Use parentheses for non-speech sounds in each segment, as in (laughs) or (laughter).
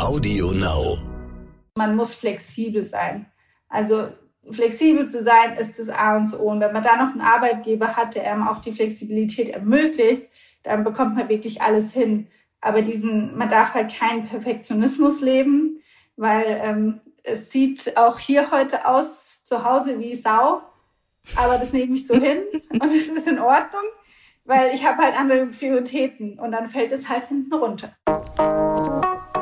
Audio Now. Man muss flexibel sein. Also flexibel zu sein ist das A und O. Und wenn man da noch einen Arbeitgeber hat, der einem auch die Flexibilität ermöglicht, dann bekommt man wirklich alles hin. Aber diesen, man darf halt keinen Perfektionismus leben, weil ähm, es sieht auch hier heute aus zu Hause wie Sau. Aber das nehme ich so (laughs) hin und es ist in Ordnung, weil ich habe halt andere Prioritäten und dann fällt es halt hinten runter.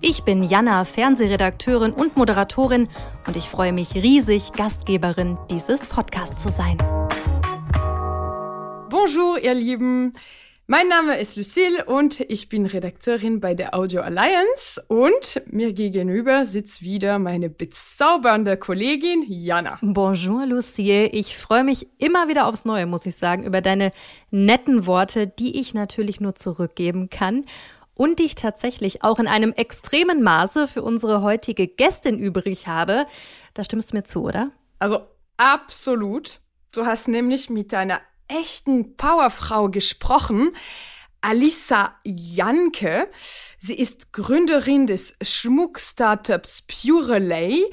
Ich bin Jana, Fernsehredakteurin und Moderatorin und ich freue mich riesig, Gastgeberin dieses Podcasts zu sein. Bonjour, ihr Lieben. Mein Name ist Lucille und ich bin Redakteurin bei der Audio Alliance und mir gegenüber sitzt wieder meine bezaubernde Kollegin Jana. Bonjour Lucille, ich freue mich immer wieder aufs Neue, muss ich sagen, über deine netten Worte, die ich natürlich nur zurückgeben kann und ich tatsächlich auch in einem extremen Maße für unsere heutige Gästin übrig habe. Da stimmst du mir zu, oder? Also absolut. Du hast nämlich mit einer echten Powerfrau gesprochen. Alisa Janke. Sie ist Gründerin des Schmuck-Startups Purelay,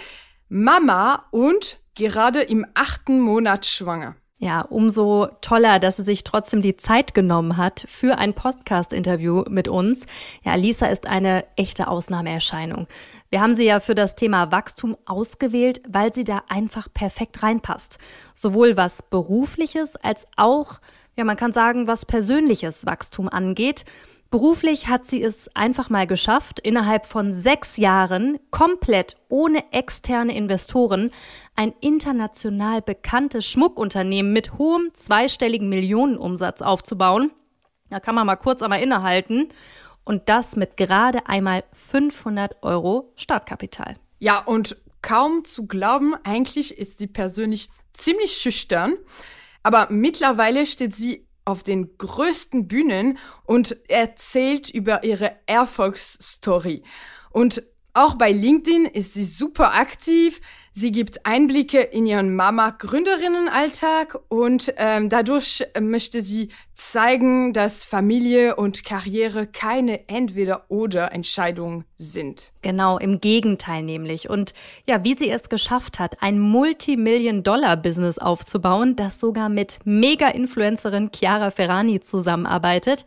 Mama und gerade im achten Monat schwanger. Ja, umso toller, dass sie sich trotzdem die Zeit genommen hat für ein Podcast-Interview mit uns. Ja, Lisa ist eine echte Ausnahmeerscheinung. Wir haben sie ja für das Thema Wachstum ausgewählt, weil sie da einfach perfekt reinpasst. Sowohl was berufliches als auch, ja, man kann sagen, was persönliches Wachstum angeht. Beruflich hat sie es einfach mal geschafft, innerhalb von sechs Jahren komplett ohne externe Investoren ein international bekanntes Schmuckunternehmen mit hohem zweistelligen Millionenumsatz aufzubauen. Da kann man mal kurz einmal innehalten. Und das mit gerade einmal 500 Euro Startkapital. Ja, und kaum zu glauben, eigentlich ist sie persönlich ziemlich schüchtern. Aber mittlerweile steht sie auf den größten Bühnen und erzählt über ihre Erfolgsstory. Und auch bei LinkedIn ist sie super aktiv. Sie gibt Einblicke in ihren Mama-Gründerinnenalltag und ähm, dadurch möchte sie zeigen, dass Familie und Karriere keine Entweder-oder-Entscheidung sind. Genau, im Gegenteil nämlich. Und ja, wie sie es geschafft hat, ein Multimillion-Dollar-Business aufzubauen, das sogar mit Mega-Influencerin Chiara Ferrani zusammenarbeitet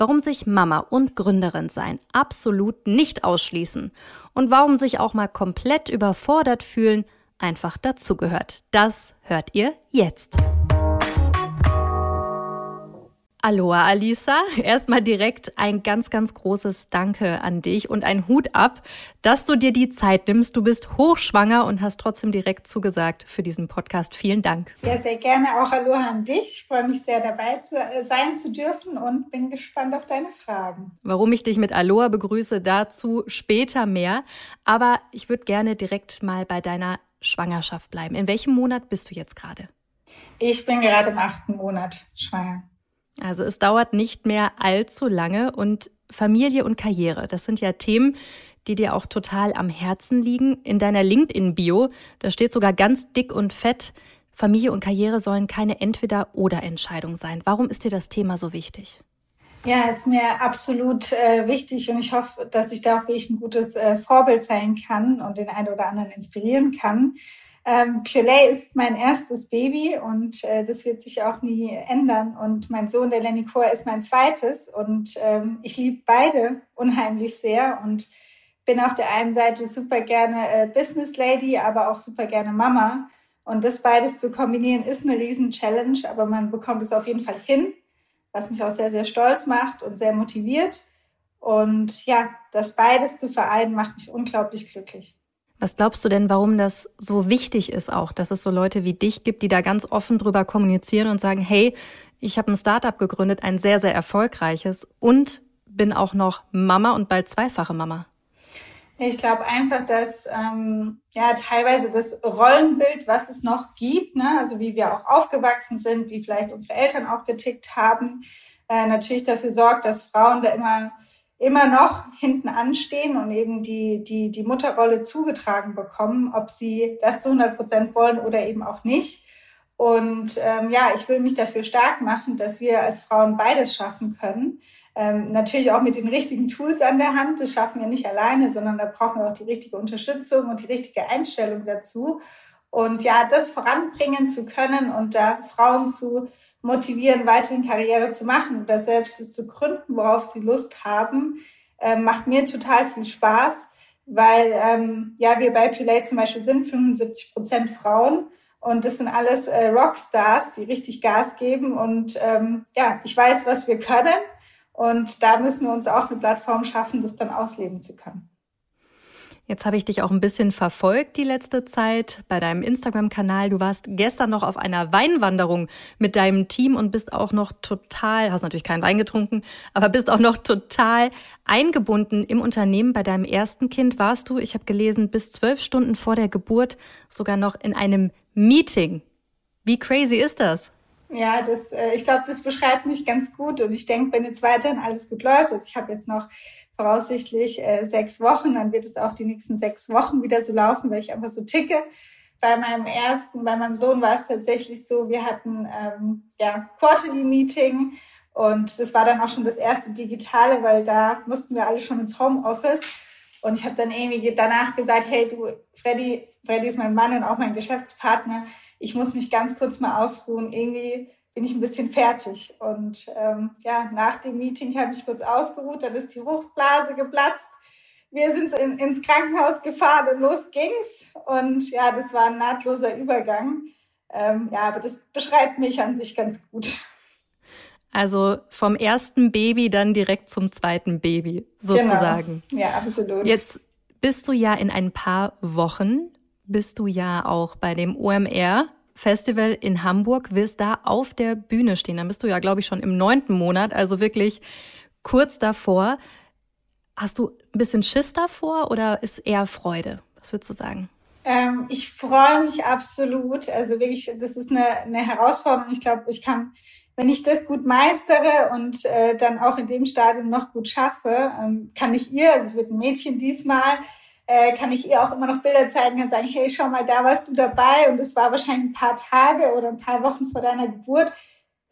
warum sich Mama und Gründerin sein absolut nicht ausschließen und warum sich auch mal komplett überfordert fühlen einfach dazugehört. Das hört ihr jetzt. Aloha Alisa, erstmal direkt ein ganz, ganz großes Danke an dich und ein Hut ab, dass du dir die Zeit nimmst. Du bist hochschwanger und hast trotzdem direkt zugesagt für diesen Podcast. Vielen Dank. Ja, sehr gerne auch Aloha an dich. Ich freue mich sehr dabei zu, äh, sein zu dürfen und bin gespannt auf deine Fragen. Warum ich dich mit Aloha begrüße, dazu später mehr. Aber ich würde gerne direkt mal bei deiner Schwangerschaft bleiben. In welchem Monat bist du jetzt gerade? Ich bin gerade im achten Monat schwanger. Also es dauert nicht mehr allzu lange und Familie und Karriere, das sind ja Themen, die dir auch total am Herzen liegen. In deiner LinkedIn-Bio, da steht sogar ganz dick und fett, Familie und Karriere sollen keine Entweder-oder-Entscheidung sein. Warum ist dir das Thema so wichtig? Ja, ist mir absolut äh, wichtig und ich hoffe, dass ich da auch wirklich ein gutes äh, Vorbild sein kann und den einen oder anderen inspirieren kann. Ähm, Piolet ist mein erstes Baby und äh, das wird sich auch nie ändern. Und mein Sohn, der Lenny Chor, ist mein zweites. Und ähm, ich liebe beide unheimlich sehr und bin auf der einen Seite super gerne äh, Business Lady, aber auch super gerne Mama. Und das beides zu kombinieren ist eine riesen Challenge, aber man bekommt es auf jeden Fall hin, was mich auch sehr, sehr stolz macht und sehr motiviert. Und ja, das beides zu vereinen macht mich unglaublich glücklich. Was glaubst du denn, warum das so wichtig ist auch, dass es so Leute wie dich gibt, die da ganz offen drüber kommunizieren und sagen, hey, ich habe ein Startup gegründet, ein sehr, sehr erfolgreiches und bin auch noch Mama und bald zweifache Mama? Ich glaube einfach, dass ähm, ja teilweise das Rollenbild, was es noch gibt, ne, also wie wir auch aufgewachsen sind, wie vielleicht unsere Eltern auch getickt haben, äh, natürlich dafür sorgt, dass Frauen da immer immer noch hinten anstehen und eben die, die, die Mutterrolle zugetragen bekommen, ob sie das zu 100 Prozent wollen oder eben auch nicht. Und ähm, ja, ich will mich dafür stark machen, dass wir als Frauen beides schaffen können. Ähm, natürlich auch mit den richtigen Tools an der Hand. Das schaffen wir nicht alleine, sondern da brauchen wir auch die richtige Unterstützung und die richtige Einstellung dazu. Und ja, das voranbringen zu können und da Frauen zu motivieren, weiterhin Karriere zu machen oder selbst es zu gründen, worauf sie Lust haben, äh, macht mir total viel Spaß, weil ähm, ja wir bei Pilate zum Beispiel sind 75 Prozent Frauen und das sind alles äh, Rockstars, die richtig Gas geben und ähm, ja, ich weiß, was wir können und da müssen wir uns auch eine Plattform schaffen, das dann ausleben zu können. Jetzt habe ich dich auch ein bisschen verfolgt die letzte Zeit bei deinem Instagram-Kanal. Du warst gestern noch auf einer Weinwanderung mit deinem Team und bist auch noch total, hast natürlich keinen Wein getrunken, aber bist auch noch total eingebunden im Unternehmen. Bei deinem ersten Kind warst du, ich habe gelesen, bis zwölf Stunden vor der Geburt sogar noch in einem Meeting. Wie crazy ist das? Ja, das, äh, ich glaube, das beschreibt mich ganz gut und ich denke, wenn jetzt weiterhin alles gut läuft, also ich habe jetzt noch voraussichtlich äh, sechs Wochen, dann wird es auch die nächsten sechs Wochen wieder so laufen, weil ich einfach so ticke. Bei meinem ersten, bei meinem Sohn war es tatsächlich so, wir hatten ähm, ja Quarterly Meeting und das war dann auch schon das erste digitale, weil da mussten wir alle schon ins Homeoffice. Und ich habe dann irgendwie danach gesagt, hey du, Freddy, Freddy ist mein Mann und auch mein Geschäftspartner ich muss mich ganz kurz mal ausruhen. Irgendwie bin ich ein bisschen fertig. Und ähm, ja, nach dem Meeting habe ich kurz ausgeruht, dann ist die Hochblase geplatzt. Wir sind in, ins Krankenhaus gefahren und los ging's. Und ja, das war ein nahtloser Übergang. Ähm, ja, aber das beschreibt mich an sich ganz gut. Also vom ersten Baby dann direkt zum zweiten Baby, sozusagen. Genau. Ja, absolut. Jetzt bist du ja in ein paar Wochen bist du ja auch bei dem OMR Festival in Hamburg, wirst da auf der Bühne stehen. Dann bist du ja, glaube ich, schon im neunten Monat, also wirklich kurz davor. Hast du ein bisschen Schiss davor oder ist eher Freude? Was würdest du sagen? Ähm, ich freue mich absolut. Also wirklich, das ist eine, eine Herausforderung. Ich glaube, ich kann, wenn ich das gut meistere und äh, dann auch in dem Stadium noch gut schaffe, ähm, kann ich ihr, also es wird ein Mädchen diesmal, äh, kann ich ihr auch immer noch Bilder zeigen und sagen, hey, schau mal, da warst du dabei und es war wahrscheinlich ein paar Tage oder ein paar Wochen vor deiner Geburt.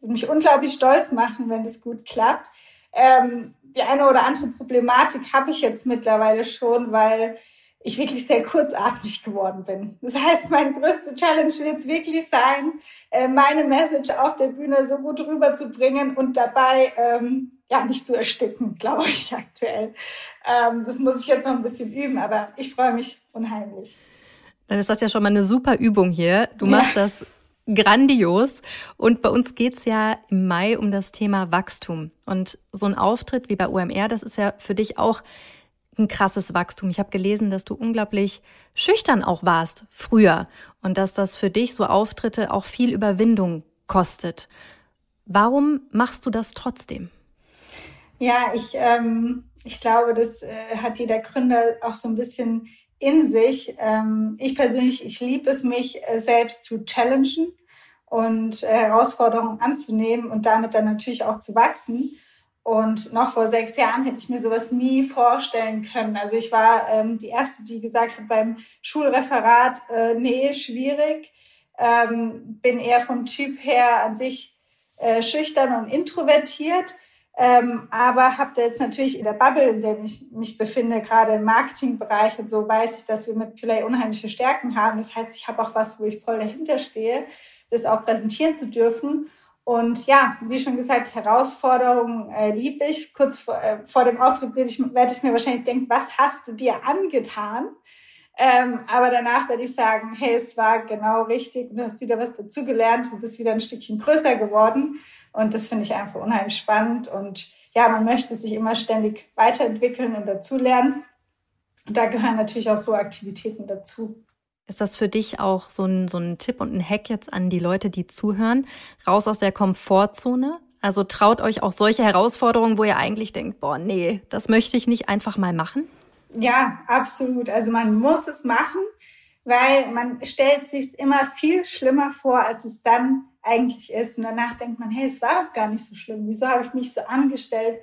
Würde mich unglaublich stolz machen, wenn das gut klappt. Ähm, die eine oder andere Problematik habe ich jetzt mittlerweile schon, weil ich wirklich sehr kurzatmig geworden bin. Das heißt, meine größte Challenge wird es wirklich sein, äh, meine Message auf der Bühne so gut rüberzubringen und dabei ähm, ja nicht zu ersticken, (laughs) glaube ich aktuell. Ähm, das muss ich jetzt noch ein bisschen üben, aber ich freue mich unheimlich. Dann ist das ja schon mal eine super Übung hier. Du machst ja. das grandios. Und bei uns geht's ja im Mai um das Thema Wachstum. Und so ein Auftritt wie bei UMR, das ist ja für dich auch ein krasses Wachstum. Ich habe gelesen, dass du unglaublich schüchtern auch warst früher und dass das für dich so Auftritte auch viel Überwindung kostet. Warum machst du das trotzdem? Ja, ich, ähm, ich glaube, das äh, hat jeder Gründer auch so ein bisschen in sich. Ähm, ich persönlich, ich liebe es, mich äh, selbst zu challengen und äh, Herausforderungen anzunehmen und damit dann natürlich auch zu wachsen. Und noch vor sechs Jahren hätte ich mir sowas nie vorstellen können. Also ich war ähm, die Erste, die gesagt hat beim Schulreferat, äh, nee, schwierig. Ähm, bin eher vom Typ her an sich äh, schüchtern und introvertiert. Ähm, aber habe da jetzt natürlich in der Bubble, in der ich mich befinde, gerade im Marketingbereich und so, weiß ich, dass wir mit Play unheimliche Stärken haben. Das heißt, ich habe auch was, wo ich voll dahinter stehe, das auch präsentieren zu dürfen. Und ja, wie schon gesagt, Herausforderungen äh, liebe ich. Kurz vor, äh, vor dem Auftritt werde ich, werde ich mir wahrscheinlich denken, was hast du dir angetan? Ähm, aber danach werde ich sagen, hey, es war genau richtig und du hast wieder was dazugelernt, du bist wieder ein Stückchen größer geworden. Und das finde ich einfach unheimlich spannend. Und ja, man möchte sich immer ständig weiterentwickeln und dazulernen. Und da gehören natürlich auch so Aktivitäten dazu. Ist das für dich auch so ein, so ein Tipp und ein Hack jetzt an die Leute, die zuhören? Raus aus der Komfortzone? Also traut euch auch solche Herausforderungen, wo ihr eigentlich denkt, boah, nee, das möchte ich nicht einfach mal machen? Ja, absolut. Also man muss es machen, weil man stellt sich immer viel schlimmer vor, als es dann eigentlich ist. Und danach denkt man, hey, es war doch gar nicht so schlimm. Wieso habe ich mich so angestellt?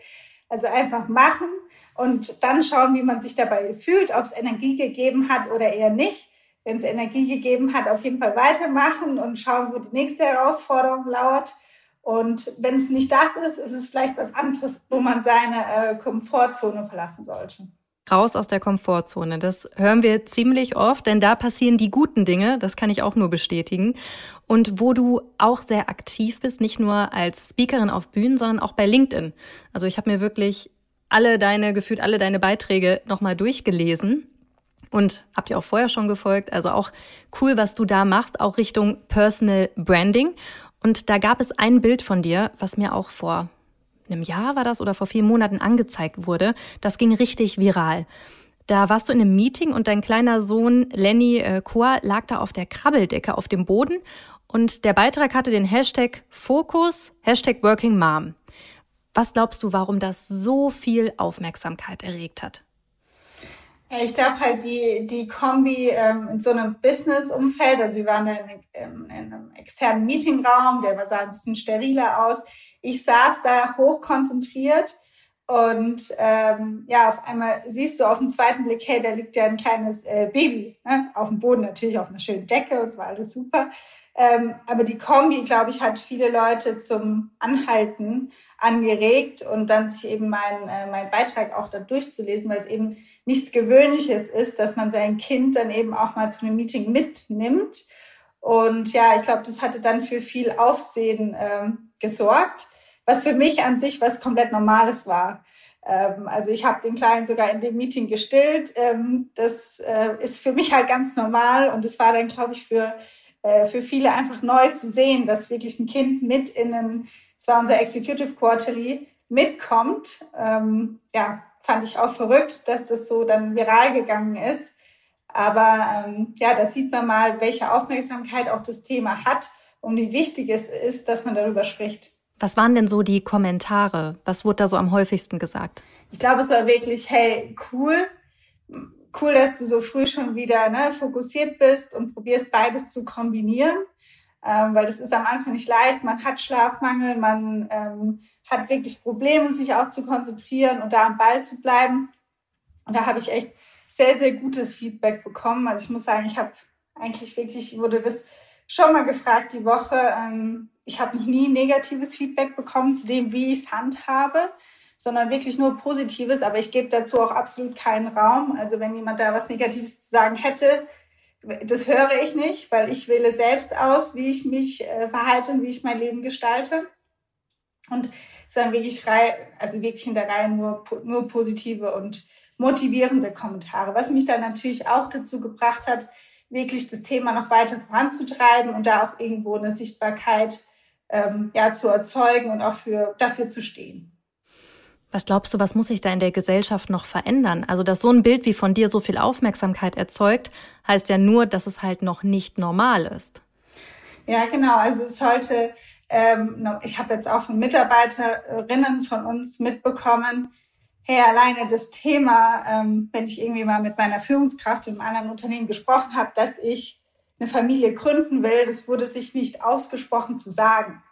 Also einfach machen und dann schauen, wie man sich dabei fühlt, ob es Energie gegeben hat oder eher nicht. Wenn es Energie gegeben hat, auf jeden Fall weitermachen und schauen, wo die nächste Herausforderung lauert. Und wenn es nicht das ist, ist es vielleicht was anderes, wo man seine äh, Komfortzone verlassen sollte. Raus aus der Komfortzone. Das hören wir ziemlich oft, denn da passieren die guten Dinge. Das kann ich auch nur bestätigen. Und wo du auch sehr aktiv bist, nicht nur als Speakerin auf Bühnen, sondern auch bei LinkedIn. Also ich habe mir wirklich alle deine, gefühlt alle deine Beiträge nochmal durchgelesen und habt ihr auch vorher schon gefolgt. Also auch cool, was du da machst, auch Richtung Personal Branding. Und da gab es ein Bild von dir, was mir auch vor einem Jahr war das oder vor vier Monaten angezeigt wurde. Das ging richtig viral. Da warst du in einem Meeting und dein kleiner Sohn Lenny äh, Koa lag da auf der Krabbeldecke auf dem Boden und der Beitrag hatte den Hashtag Fokus, Hashtag Working Mom. Was glaubst du, warum das so viel Aufmerksamkeit erregt hat? Ich glaube halt die, die Kombi ähm, in so einem Business-Umfeld, also wir waren da in, in, in, einem externen Meetingraum, der sah ein bisschen steriler aus. Ich saß da hochkonzentriert und ähm, ja, auf einmal siehst du auf den zweiten Blick, hey, da liegt ja ein kleines äh, Baby ne? auf dem Boden, natürlich auf einer schönen Decke und es war alles super. Ähm, aber die Kombi, glaube ich, hat viele Leute zum Anhalten angeregt und dann sich eben mein, äh, mein Beitrag auch da durchzulesen, weil es eben nichts Gewöhnliches ist, dass man sein Kind dann eben auch mal zu einem Meeting mitnimmt. Und ja, ich glaube, das hatte dann für viel Aufsehen ähm, gesorgt, was für mich an sich was komplett Normales war. Ähm, also ich habe den Kleinen sogar in dem Meeting gestillt. Ähm, das äh, ist für mich halt ganz normal und es war dann, glaube ich, für äh, für viele einfach neu zu sehen, dass wirklich ein Kind mit in einen, es war unser Executive Quarterly, mitkommt. Ähm, ja, fand ich auch verrückt, dass das so dann viral gegangen ist. Aber ähm, ja, da sieht man mal, welche Aufmerksamkeit auch das Thema hat und wie wichtig es ist, dass man darüber spricht. Was waren denn so die Kommentare? Was wurde da so am häufigsten gesagt? Ich glaube, es war wirklich, hey, cool, cool, dass du so früh schon wieder ne, fokussiert bist und probierst beides zu kombinieren, ähm, weil das ist am Anfang nicht leicht. Man hat Schlafmangel, man ähm, hat wirklich Probleme, sich auch zu konzentrieren und da am Ball zu bleiben. Und da habe ich echt sehr, sehr gutes Feedback bekommen. Also ich muss sagen, ich habe eigentlich wirklich, wurde das schon mal gefragt die Woche. Ähm, ich habe noch nie negatives Feedback bekommen zu dem, wie ich es handhabe sondern wirklich nur Positives. Aber ich gebe dazu auch absolut keinen Raum. Also wenn jemand da was Negatives zu sagen hätte, das höre ich nicht, weil ich wähle selbst aus, wie ich mich äh, verhalte und wie ich mein Leben gestalte. Und es waren wirklich, also wirklich in der Reihe nur, nur positive und motivierende Kommentare, was mich dann natürlich auch dazu gebracht hat, wirklich das Thema noch weiter voranzutreiben und da auch irgendwo eine Sichtbarkeit ähm, ja, zu erzeugen und auch für, dafür zu stehen. Was glaubst du, was muss sich da in der Gesellschaft noch verändern? Also, dass so ein Bild wie von dir so viel Aufmerksamkeit erzeugt, heißt ja nur, dass es halt noch nicht normal ist. Ja, genau. Also es sollte, ähm, ich habe jetzt auch von Mitarbeiterinnen von uns mitbekommen, hey, alleine das Thema, ähm, wenn ich irgendwie mal mit meiner Führungskraft in einem anderen Unternehmen gesprochen habe, dass ich eine Familie gründen will, das wurde sich nicht ausgesprochen zu sagen.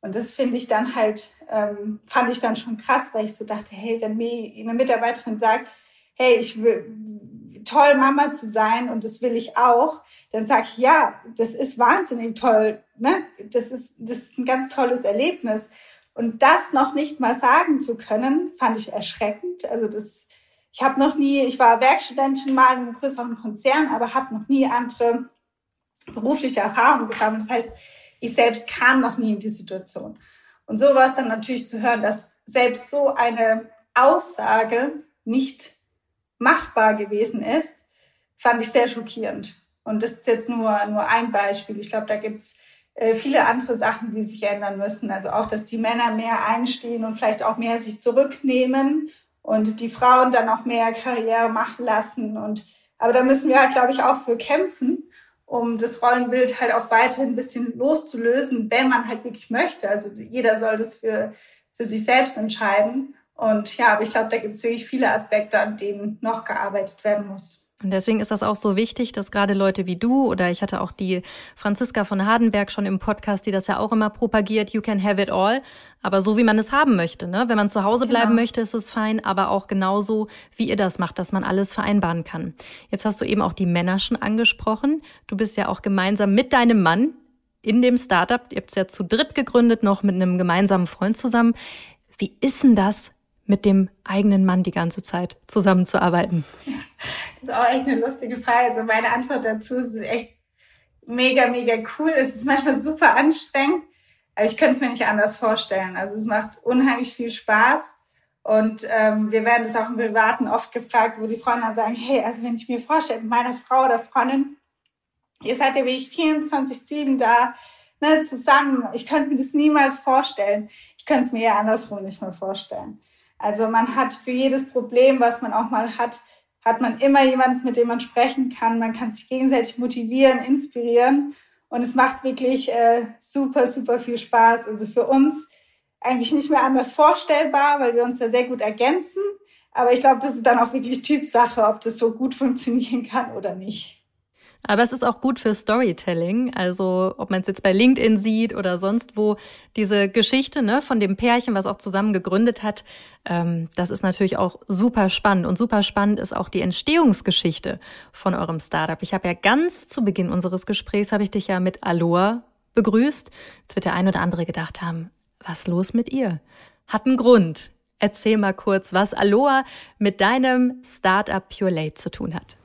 Und das finde ich dann halt, ähm, fand ich dann schon krass, weil ich so dachte, hey, wenn mir eine Mitarbeiterin sagt, hey, ich will toll, Mama zu sein und das will ich auch, dann sage ich, ja, das ist wahnsinnig toll. Ne? Das, ist, das ist ein ganz tolles Erlebnis. Und das noch nicht mal sagen zu können, fand ich erschreckend. Also das, ich habe noch nie, ich war Werkstudentin mal in einem größeren Konzern, aber habe noch nie andere berufliche Erfahrungen gesammelt. Das heißt, ich selbst kam noch nie in die Situation. Und so war es dann natürlich zu hören, dass selbst so eine Aussage nicht machbar gewesen ist, fand ich sehr schockierend. Und das ist jetzt nur, nur ein Beispiel. Ich glaube, da gibt es äh, viele andere Sachen, die sich ändern müssen. Also auch, dass die Männer mehr einstehen und vielleicht auch mehr sich zurücknehmen und die Frauen dann auch mehr Karriere machen lassen. Und aber da müssen wir halt, glaube ich, auch für kämpfen um das Rollenbild halt auch weiterhin ein bisschen loszulösen, wenn man halt wirklich möchte. Also jeder soll das für, für sich selbst entscheiden. Und ja, aber ich glaube, da gibt es wirklich viele Aspekte, an denen noch gearbeitet werden muss. Und deswegen ist das auch so wichtig, dass gerade Leute wie du oder ich hatte auch die Franziska von Hardenberg schon im Podcast, die das ja auch immer propagiert, you can have it all, aber so wie man es haben möchte. Ne? Wenn man zu Hause bleiben genau. möchte, ist es fein, aber auch genauso, wie ihr das macht, dass man alles vereinbaren kann. Jetzt hast du eben auch die Männer schon angesprochen. Du bist ja auch gemeinsam mit deinem Mann in dem Startup, ihr habt es ja zu dritt gegründet, noch mit einem gemeinsamen Freund zusammen. Wie ist denn das, mit dem eigenen Mann die ganze Zeit zusammenzuarbeiten? Das ist auch echt eine lustige Frage. Also meine Antwort dazu ist echt mega, mega cool. Es ist manchmal super anstrengend, aber ich könnte es mir nicht anders vorstellen. Also es macht unheimlich viel Spaß. Und ähm, wir werden das auch im Privaten oft gefragt, wo die Freunde dann sagen, hey, also wenn ich mir vorstelle, mit meiner Frau oder Freundin, ihr seid ja wie ich 24-7 da, ne, zusammen. Ich könnte mir das niemals vorstellen. Ich könnte es mir ja andersrum nicht mehr vorstellen. Also man hat für jedes Problem, was man auch mal hat, hat man immer jemanden, mit dem man sprechen kann. Man kann sich gegenseitig motivieren, inspirieren. Und es macht wirklich äh, super, super viel Spaß. Also für uns eigentlich nicht mehr anders vorstellbar, weil wir uns da sehr gut ergänzen. Aber ich glaube, das ist dann auch wirklich Typsache, ob das so gut funktionieren kann oder nicht. Aber es ist auch gut für Storytelling. Also, ob man es jetzt bei LinkedIn sieht oder sonst wo, diese Geschichte ne, von dem Pärchen, was auch zusammen gegründet hat, ähm, das ist natürlich auch super spannend. Und super spannend ist auch die Entstehungsgeschichte von eurem Startup. Ich habe ja ganz zu Beginn unseres Gesprächs, habe ich dich ja mit Aloha begrüßt. Jetzt wird der ein oder andere gedacht haben, was los mit ihr? Hat einen Grund. Erzähl mal kurz, was Aloha mit deinem Startup Pure Late zu tun hat.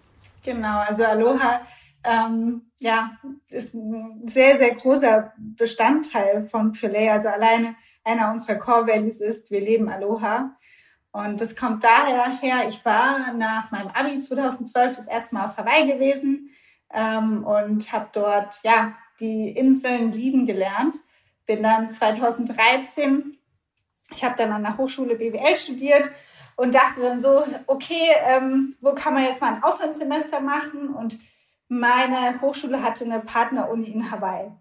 Genau, also Aloha ähm, ja, ist ein sehr, sehr großer Bestandteil von Purelay. Also alleine einer unserer Core Values ist, wir leben Aloha. Und das kommt daher her, ich war nach meinem Abi 2012 das erste Mal auf Hawaii gewesen ähm, und habe dort ja die Inseln lieben gelernt. Bin dann 2013, ich habe dann an der Hochschule BWL studiert und dachte dann so, okay, ähm, wo kann man jetzt mal ein Auslandssemester machen? Und meine Hochschule hatte eine Partneruni in Hawaii.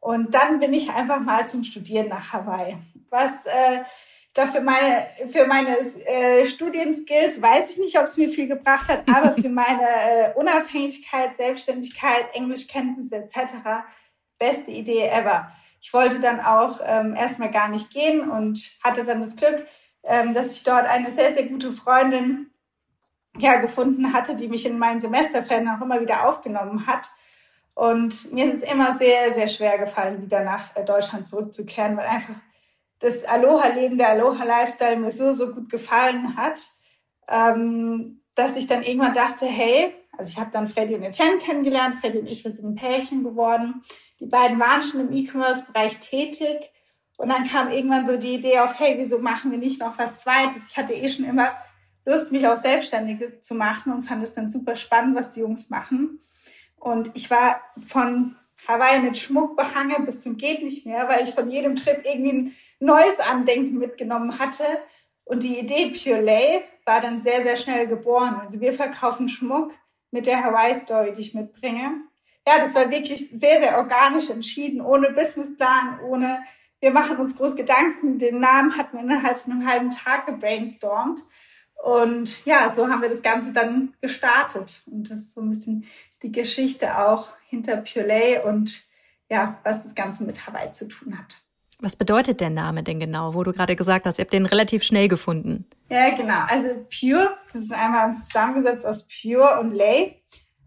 Und dann bin ich einfach mal zum Studieren nach Hawaii. Was äh, da für meine, für meine äh, Studienskills weiß ich nicht, ob es mir viel gebracht hat, aber für (laughs) meine äh, Unabhängigkeit, Selbstständigkeit, Englischkenntnisse etc. beste Idee ever. Ich wollte dann auch ähm, erstmal gar nicht gehen und hatte dann das Glück, ähm, dass ich dort eine sehr, sehr gute Freundin ja, gefunden hatte, die mich in meinen Semesterferien auch immer wieder aufgenommen hat. Und mir ist es immer sehr, sehr schwer gefallen, wieder nach äh, Deutschland zurückzukehren, weil einfach das Aloha-Leben, der Aloha-Lifestyle mir so, so gut gefallen hat, ähm, dass ich dann irgendwann dachte, hey, also ich habe dann Freddy und Etienne kennengelernt. Freddy und ich, wir sind ein Pärchen geworden. Die beiden waren schon im E-Commerce-Bereich tätig. Und dann kam irgendwann so die Idee auf, hey, wieso machen wir nicht noch was Zweites? Ich hatte eh schon immer Lust, mich auch selbstständig zu machen und fand es dann super spannend, was die Jungs machen. Und ich war von Hawaii mit Schmuck behangen bis zum geht nicht mehr, weil ich von jedem Trip irgendwie ein neues Andenken mitgenommen hatte. Und die Idee Pure Lay war dann sehr, sehr schnell geboren. Also wir verkaufen Schmuck mit der Hawaii-Story, die ich mitbringe. Ja, das war wirklich sehr, sehr organisch entschieden, ohne Businessplan, ohne, wir machen uns groß Gedanken. Den Namen hatten wir innerhalb von einem halben Tag gebrainstormt. Und ja, so haben wir das Ganze dann gestartet. Und das ist so ein bisschen die Geschichte auch hinter Purelay und ja, was das Ganze mit Hawaii zu tun hat. Was bedeutet der Name denn genau, wo du gerade gesagt hast, ihr habt den relativ schnell gefunden? Ja, genau. Also Pure, das ist einmal zusammengesetzt aus Pure und Lay.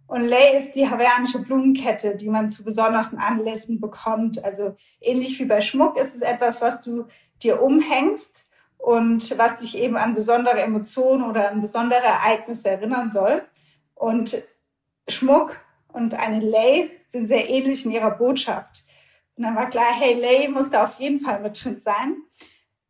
Und Lay ist die hawaiianische Blumenkette, die man zu besonderen Anlässen bekommt. Also ähnlich wie bei Schmuck ist es etwas, was du dir umhängst und was dich eben an besondere Emotionen oder an besondere Ereignisse erinnern soll. Und Schmuck und eine Lay sind sehr ähnlich in ihrer Botschaft. Und dann war klar, hey, Lay muss da auf jeden Fall mit drin sein.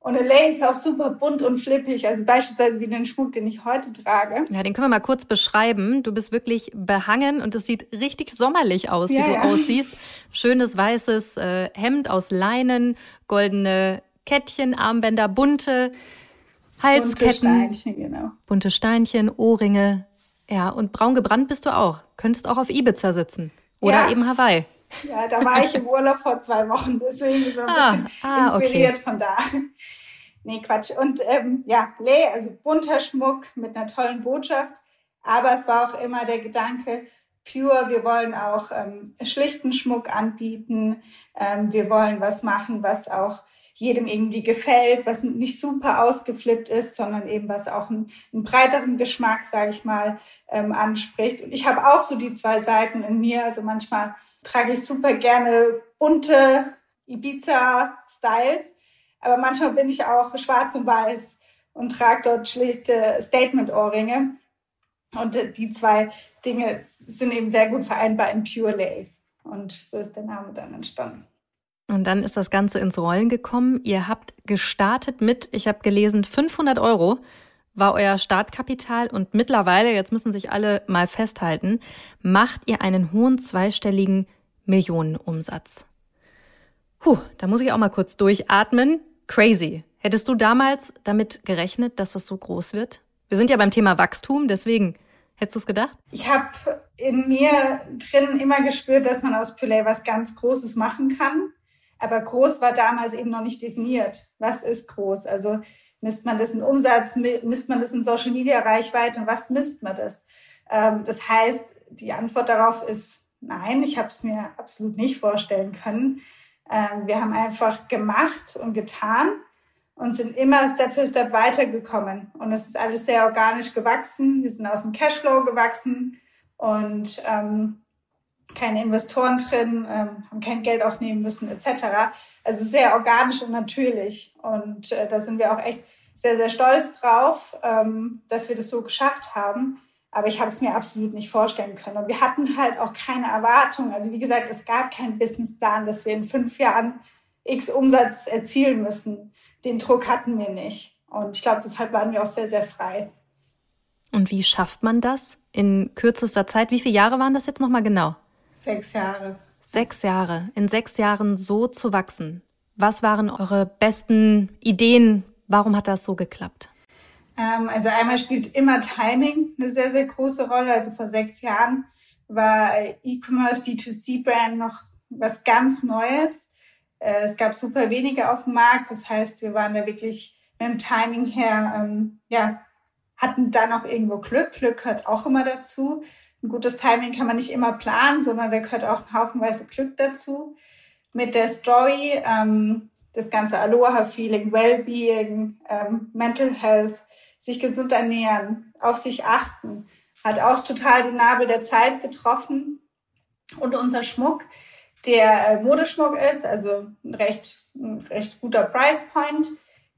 Und eine Lay ist auch super bunt und flippig, also beispielsweise wie den Schmuck, den ich heute trage. Ja, den können wir mal kurz beschreiben. Du bist wirklich behangen und es sieht richtig sommerlich aus, wie ja, du ja. aussiehst. Schönes weißes äh, Hemd aus Leinen, goldene Kettchen, Armbänder, bunte Halsketten. Bunte Steinchen, genau. Bunte Steinchen, Ohrringe. Ja, und braun gebrannt bist du auch. Könntest auch auf Ibiza sitzen. Oder ja. eben Hawaii. Ja, da war ich im Urlaub vor zwei Wochen, deswegen so ein ah, bisschen ah, inspiriert okay. von da. Nee, Quatsch. Und ähm, ja, Lay, also bunter Schmuck mit einer tollen Botschaft. Aber es war auch immer der Gedanke, Pure, wir wollen auch ähm, schlichten Schmuck anbieten. Ähm, wir wollen was machen, was auch jedem irgendwie gefällt, was nicht super ausgeflippt ist, sondern eben was auch einen, einen breiteren Geschmack, sage ich mal, ähm, anspricht. Und ich habe auch so die zwei Seiten in mir. Also manchmal trage ich super gerne bunte Ibiza-Styles, aber manchmal bin ich auch schwarz und weiß und trage dort schlichte Statement-Ohrringe. Und die zwei Dinge sind eben sehr gut vereinbar in Pure Lay. Und so ist der Name dann entstanden. Und dann ist das Ganze ins Rollen gekommen. Ihr habt gestartet mit, ich habe gelesen, 500 Euro war euer Startkapital und mittlerweile, jetzt müssen sich alle mal festhalten, macht ihr einen hohen zweistelligen Millionenumsatz. Puh, da muss ich auch mal kurz durchatmen. Crazy. Hättest du damals damit gerechnet, dass das so groß wird? Wir sind ja beim Thema Wachstum, deswegen hättest du es gedacht? Ich habe in mir drin immer gespürt, dass man aus Pillay was ganz Großes machen kann. Aber groß war damals eben noch nicht definiert. Was ist groß? Also misst man das in Umsatz, misst man das in Social Media Reichweite und was misst man das? Ähm, das heißt, die Antwort darauf ist nein, ich habe es mir absolut nicht vorstellen können. Ähm, wir haben einfach gemacht und getan und sind immer Step für Step weitergekommen. Und es ist alles sehr organisch gewachsen. Wir sind aus dem Cashflow gewachsen und ähm, keine Investoren drin, ähm, haben kein Geld aufnehmen müssen etc. Also sehr organisch und natürlich. Und äh, da sind wir auch echt sehr, sehr stolz drauf, ähm, dass wir das so geschafft haben. Aber ich habe es mir absolut nicht vorstellen können. Und wir hatten halt auch keine Erwartung. Also wie gesagt, es gab keinen Businessplan, dass wir in fünf Jahren X Umsatz erzielen müssen den Druck hatten wir nicht. Und ich glaube, deshalb waren wir auch sehr, sehr frei. Und wie schafft man das in kürzester Zeit? Wie viele Jahre waren das jetzt nochmal genau? Sechs Jahre. Sechs Jahre. In sechs Jahren so zu wachsen. Was waren eure besten Ideen? Warum hat das so geklappt? Ähm, also einmal spielt immer Timing eine sehr, sehr große Rolle. Also vor sechs Jahren war E-Commerce, D2C-Brand noch was ganz Neues. Äh, es gab super wenige auf dem Markt. Das heißt, wir waren da wirklich mit dem Timing her, ähm, ja, hatten da noch irgendwo Glück. Glück gehört auch immer dazu. Ein gutes Timing kann man nicht immer planen, sondern da gehört auch haufenweise Glück dazu. Mit der Story, ähm, das ganze Aloha-Feeling, Wellbeing, ähm, Mental Health, sich gesund ernähren, auf sich achten, hat auch total den Nabel der Zeit getroffen. Und unser Schmuck, der äh, Modeschmuck ist, also ein recht, ein recht guter Price Point,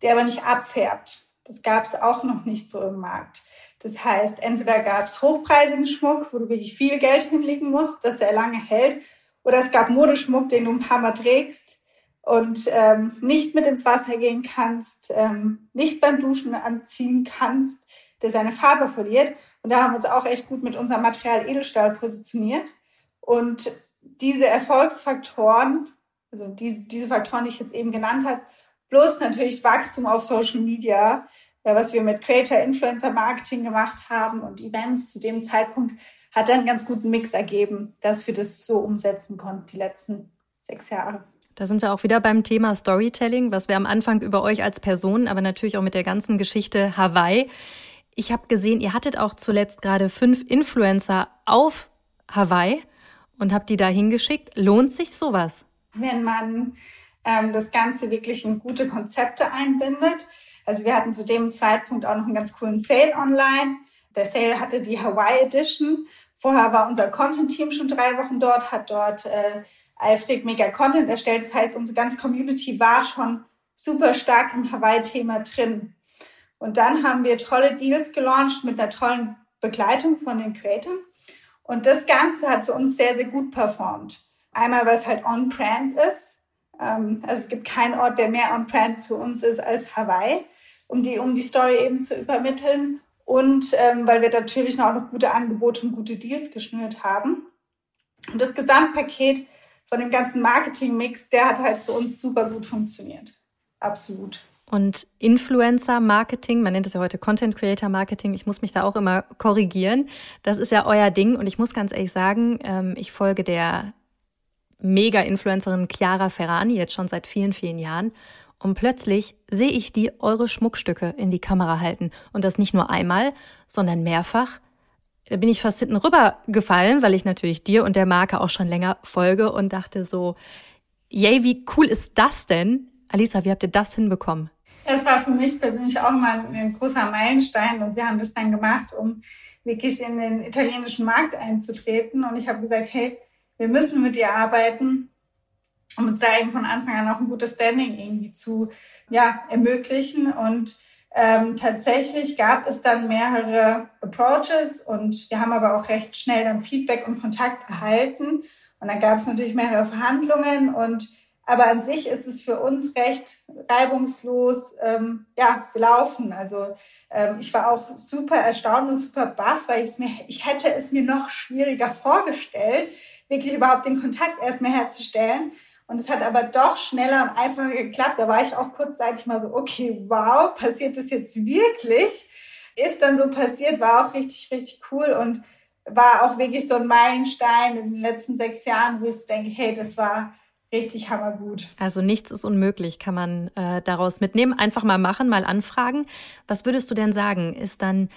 der aber nicht abfärbt. Das gab es auch noch nicht so im Markt. Das heißt, entweder gab es hochpreisigen Schmuck, wo du wirklich viel Geld hinlegen musst, dass er lange hält, oder es gab Modeschmuck, den du ein paar Mal trägst und ähm, nicht mit ins Wasser gehen kannst, ähm, nicht beim Duschen anziehen kannst, der seine Farbe verliert. Und da haben wir uns auch echt gut mit unserem Material Edelstahl positioniert. Und diese Erfolgsfaktoren, also diese, diese Faktoren, die ich jetzt eben genannt habe, plus natürlich Wachstum auf Social Media, was wir mit Creator Influencer Marketing gemacht haben und Events zu dem Zeitpunkt, hat dann einen ganz guten Mix ergeben, dass wir das so umsetzen konnten, die letzten sechs Jahre. Da sind wir auch wieder beim Thema Storytelling, was wir am Anfang über euch als Person, aber natürlich auch mit der ganzen Geschichte Hawaii. Ich habe gesehen, ihr hattet auch zuletzt gerade fünf Influencer auf Hawaii und habe die da hingeschickt. Lohnt sich sowas? Wenn man ähm, das Ganze wirklich in gute Konzepte einbindet. Also wir hatten zu dem Zeitpunkt auch noch einen ganz coolen Sale online. Der Sale hatte die Hawaii Edition. Vorher war unser Content-Team schon drei Wochen dort, hat dort äh, eifrig mega Content erstellt. Das heißt, unsere ganze Community war schon super stark im Hawaii-Thema drin. Und dann haben wir tolle Deals gelauncht mit einer tollen Begleitung von den Creatoren. Und das Ganze hat für uns sehr, sehr gut performt. Einmal, weil es halt on-brand ist. Ähm, also es gibt keinen Ort, der mehr on-brand für uns ist als Hawaii, um die, um die Story eben zu übermitteln. Und ähm, weil wir natürlich auch noch gute Angebote und gute Deals geschnürt haben. Und das Gesamtpaket von dem ganzen Marketing-Mix, der hat halt für uns super gut funktioniert. Absolut. Und Influencer-Marketing, man nennt es ja heute Content-Creator-Marketing, ich muss mich da auch immer korrigieren. Das ist ja euer Ding und ich muss ganz ehrlich sagen, ähm, ich folge der Mega-Influencerin Chiara Ferrani jetzt schon seit vielen, vielen Jahren. Und plötzlich sehe ich die eure Schmuckstücke in die Kamera halten. Und das nicht nur einmal, sondern mehrfach. Da bin ich fast hinten rüber gefallen, weil ich natürlich dir und der Marke auch schon länger folge und dachte so, yay, wie cool ist das denn? Alisa, wie habt ihr das hinbekommen? Es war für mich persönlich auch mal ein großer Meilenstein und wir haben das dann gemacht, um wirklich in den italienischen Markt einzutreten. Und ich habe gesagt, hey, wir müssen mit dir arbeiten, um uns da eben von Anfang an auch ein gutes Standing irgendwie zu ja, ermöglichen. Und ähm, tatsächlich gab es dann mehrere Approaches und wir haben aber auch recht schnell dann Feedback und Kontakt erhalten. Und dann gab es natürlich mehrere Verhandlungen und aber an sich ist es für uns recht reibungslos ähm, ja, gelaufen. Also ähm, ich war auch super erstaunt und super baff, weil mir, ich hätte es mir noch schwieriger vorgestellt, wirklich überhaupt den Kontakt erst mehr herzustellen. Und es hat aber doch schneller und einfacher geklappt. Da war ich auch kurzzeitig mal so, okay, wow, passiert das jetzt wirklich? Ist dann so passiert, war auch richtig, richtig cool und war auch wirklich so ein Meilenstein in den letzten sechs Jahren, wo ich denke, hey, das war richtig hammergut. Also nichts ist unmöglich, kann man äh, daraus mitnehmen. Einfach mal machen, mal anfragen. Was würdest du denn sagen? Ist dann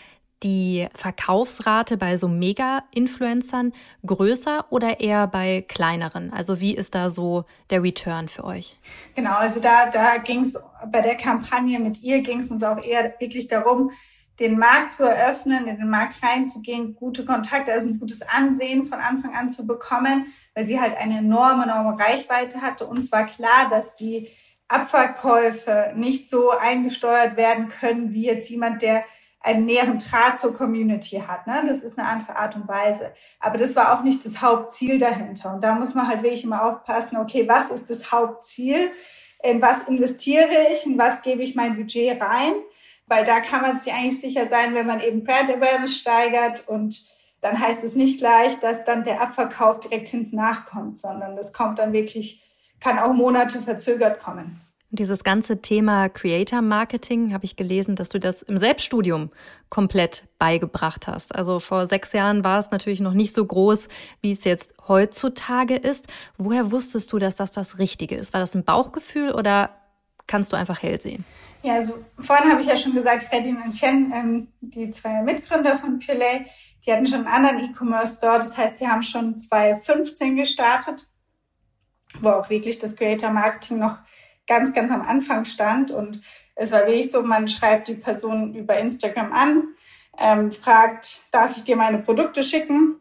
die Verkaufsrate bei so Mega-Influencern größer oder eher bei kleineren? Also wie ist da so der Return für euch? Genau, also da, da ging es bei der Kampagne mit ihr ging es uns auch eher wirklich darum, den Markt zu eröffnen, in den Markt reinzugehen, gute Kontakte, also ein gutes Ansehen von Anfang an zu bekommen, weil sie halt eine enorme, enorme Reichweite hatte. Und es war klar, dass die Abverkäufe nicht so eingesteuert werden können, wie jetzt jemand, der einen näheren Draht zur Community hat. Ne? Das ist eine andere Art und Weise. Aber das war auch nicht das Hauptziel dahinter. Und da muss man halt wirklich immer aufpassen, okay, was ist das Hauptziel? In was investiere ich? In was gebe ich mein Budget rein? Weil da kann man sich eigentlich sicher sein, wenn man eben Brand Awareness steigert und dann heißt es nicht gleich, dass dann der Abverkauf direkt hinten nachkommt, sondern das kommt dann wirklich, kann auch Monate verzögert kommen. Dieses ganze Thema Creator Marketing habe ich gelesen, dass du das im Selbststudium komplett beigebracht hast. Also vor sechs Jahren war es natürlich noch nicht so groß, wie es jetzt heutzutage ist. Woher wusstest du, dass das das Richtige ist? War das ein Bauchgefühl oder kannst du einfach hell sehen? Ja, also vorhin habe ich ja schon gesagt, Freddy und Chen, ähm, die zwei Mitgründer von Purelay, die hatten schon einen anderen E-Commerce-Store. Das heißt, die haben schon 2015 gestartet, wo auch wirklich das Creator Marketing noch ganz, ganz am Anfang stand. Und es war wirklich so, man schreibt die Person über Instagram an, ähm, fragt, darf ich dir meine Produkte schicken?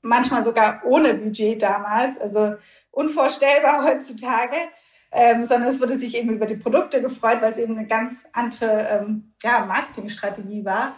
Manchmal sogar ohne Budget damals, also unvorstellbar (laughs) heutzutage ähm, sondern es wurde sich eben über die Produkte gefreut, weil es eben eine ganz andere ähm, ja, Marketingstrategie war.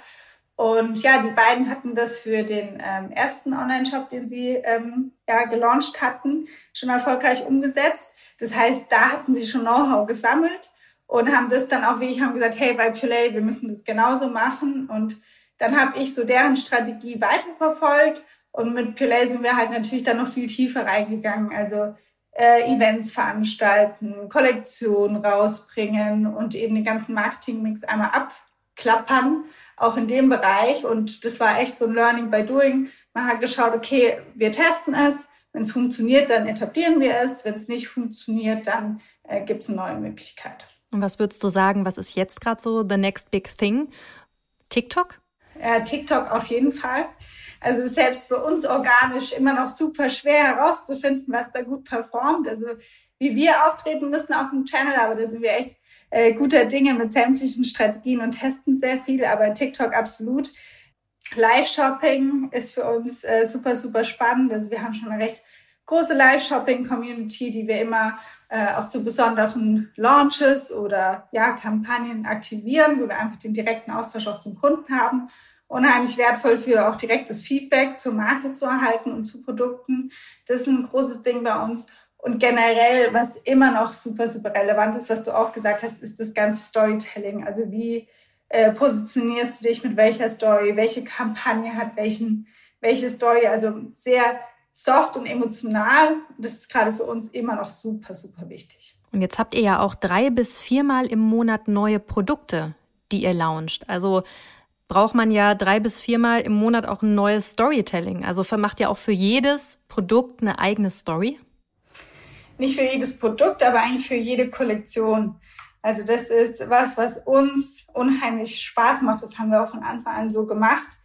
Und ja, die beiden hatten das für den ähm, ersten Online-Shop, den sie ähm, ja, gelauncht hatten, schon erfolgreich umgesetzt. Das heißt, da hatten sie schon Know-how gesammelt und haben das dann auch wie ich haben gesagt, hey, bei Play, wir müssen das genauso machen. Und dann habe ich so deren Strategie weiterverfolgt und mit Play sind wir halt natürlich dann noch viel tiefer reingegangen. Also äh, Events veranstalten, Kollektionen rausbringen und eben den ganzen Marketingmix einmal abklappern, auch in dem Bereich. Und das war echt so ein Learning by Doing. Man hat geschaut, okay, wir testen es. Wenn es funktioniert, dann etablieren wir es. Wenn es nicht funktioniert, dann äh, gibt es eine neue Möglichkeit. Und was würdest du sagen, was ist jetzt gerade so the next big thing? TikTok? Äh, TikTok auf jeden Fall. Also selbst für uns organisch immer noch super schwer herauszufinden, was da gut performt. Also wie wir auftreten müssen auf dem Channel, aber da sind wir echt äh, guter Dinge mit sämtlichen Strategien und testen sehr viel, aber TikTok absolut. Live-Shopping ist für uns äh, super, super spannend. Also wir haben schon eine recht große Live-Shopping-Community, die wir immer äh, auch zu besonderen Launches oder ja, Kampagnen aktivieren, wo wir einfach den direkten Austausch auch zum Kunden haben unheimlich wertvoll für auch direktes Feedback zur Marke zu erhalten und zu Produkten. Das ist ein großes Ding bei uns. Und generell, was immer noch super, super relevant ist, was du auch gesagt hast, ist das ganze Storytelling. Also wie äh, positionierst du dich mit welcher Story, welche Kampagne hat welchen, welche Story. Also sehr soft und emotional. Das ist gerade für uns immer noch super, super wichtig. Und jetzt habt ihr ja auch drei bis viermal im Monat neue Produkte, die ihr launcht. Also braucht man ja drei bis viermal im Monat auch ein neues Storytelling. Also vermacht ja auch für jedes Produkt eine eigene Story. Nicht für jedes Produkt, aber eigentlich für jede Kollektion. Also das ist was, was uns unheimlich Spaß macht. Das haben wir auch von Anfang an so gemacht.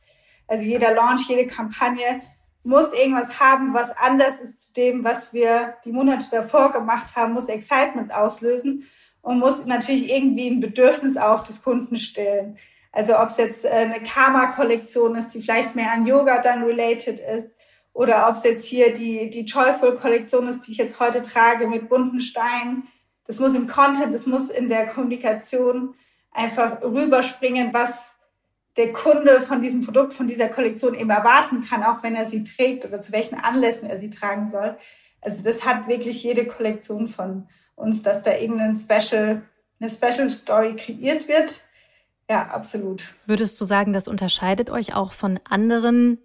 Also jeder Launch, jede Kampagne muss irgendwas haben, was anders ist zu dem, was wir die Monate davor gemacht haben, muss Excitement auslösen und muss natürlich irgendwie ein Bedürfnis auch des Kunden stillen. Also ob es jetzt äh, eine Karma-Kollektion ist, die vielleicht mehr an Yoga dann related ist, oder ob es jetzt hier die, die Joyful-Kollektion ist, die ich jetzt heute trage mit bunten Steinen. Das muss im Content, das muss in der Kommunikation einfach rüberspringen, was der Kunde von diesem Produkt, von dieser Kollektion eben erwarten kann, auch wenn er sie trägt oder zu welchen Anlässen er sie tragen soll. Also das hat wirklich jede Kollektion von uns, dass da irgendein Special, eine Special Story kreiert wird. Ja, absolut. Würdest du sagen, das unterscheidet euch auch von anderen,